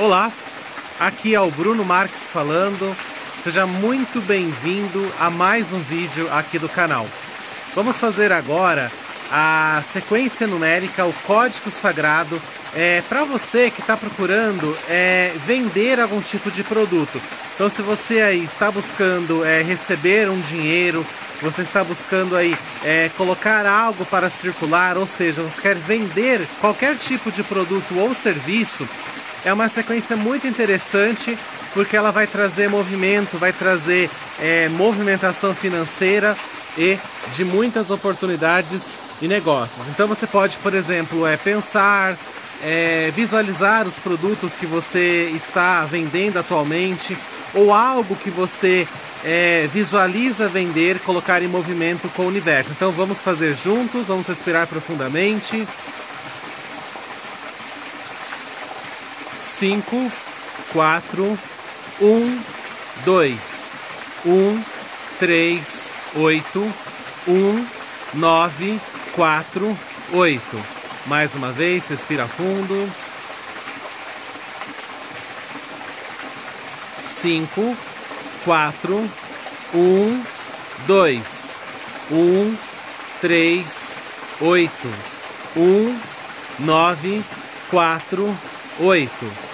Olá, aqui é o Bruno Marques falando. Seja muito bem-vindo a mais um vídeo aqui do canal. Vamos fazer agora a sequência numérica, o código sagrado, é, para você que está procurando é, vender algum tipo de produto. Então, se você aí está buscando é, receber um dinheiro, você está buscando aí é, colocar algo para circular, ou seja, você quer vender qualquer tipo de produto ou serviço, é uma sequência muito interessante porque ela vai trazer movimento, vai trazer é, movimentação financeira e de muitas oportunidades e negócios. Então você pode, por exemplo, é, pensar, é, visualizar os produtos que você está vendendo atualmente ou algo que você é, visualiza vender, colocar em movimento com o universo. Então vamos fazer juntos, vamos respirar profundamente. 5, 4, 1, 2, 1, 3, 8, 1, 9, 4, 8. Mais uma vez, respira fundo. 5, 4, 1, 2, 1, 3, 8, 1, 9, 4, 8.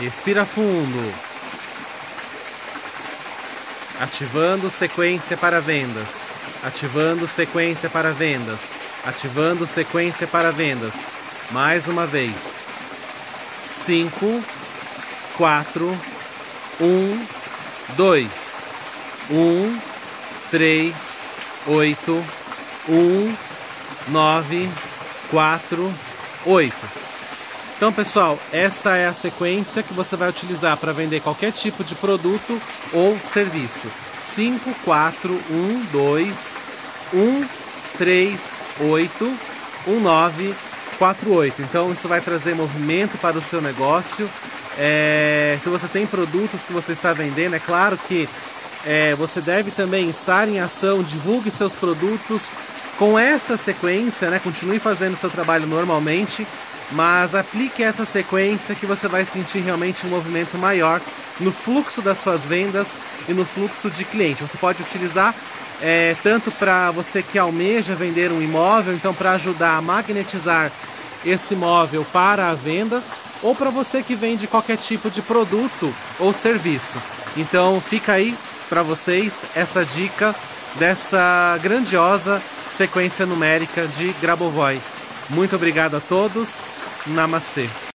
Respira fundo. Ativando sequência para vendas. Ativando sequência para vendas. Ativando sequência para vendas. Mais uma vez. 5, 4, 1, 2, 1, 3, 8, 1, 9, 4, 8. Então, pessoal, esta é a sequência que você vai utilizar para vender qualquer tipo de produto ou serviço. 5, 4, 1, 2, 1, 3, 8, 1, 9, 4, 8. Então, isso vai trazer movimento para o seu negócio. É, se você tem produtos que você está vendendo, é claro que é, você deve também estar em ação, divulgue seus produtos com esta sequência, né? Continue fazendo seu trabalho normalmente mas aplique essa sequência que você vai sentir realmente um movimento maior no fluxo das suas vendas e no fluxo de cliente. Você pode utilizar é, tanto para você que almeja vender um imóvel, então para ajudar a magnetizar esse imóvel para a venda, ou para você que vende qualquer tipo de produto ou serviço. Então fica aí para vocês essa dica dessa grandiosa sequência numérica de Grabovoi. Muito obrigado a todos Namastê.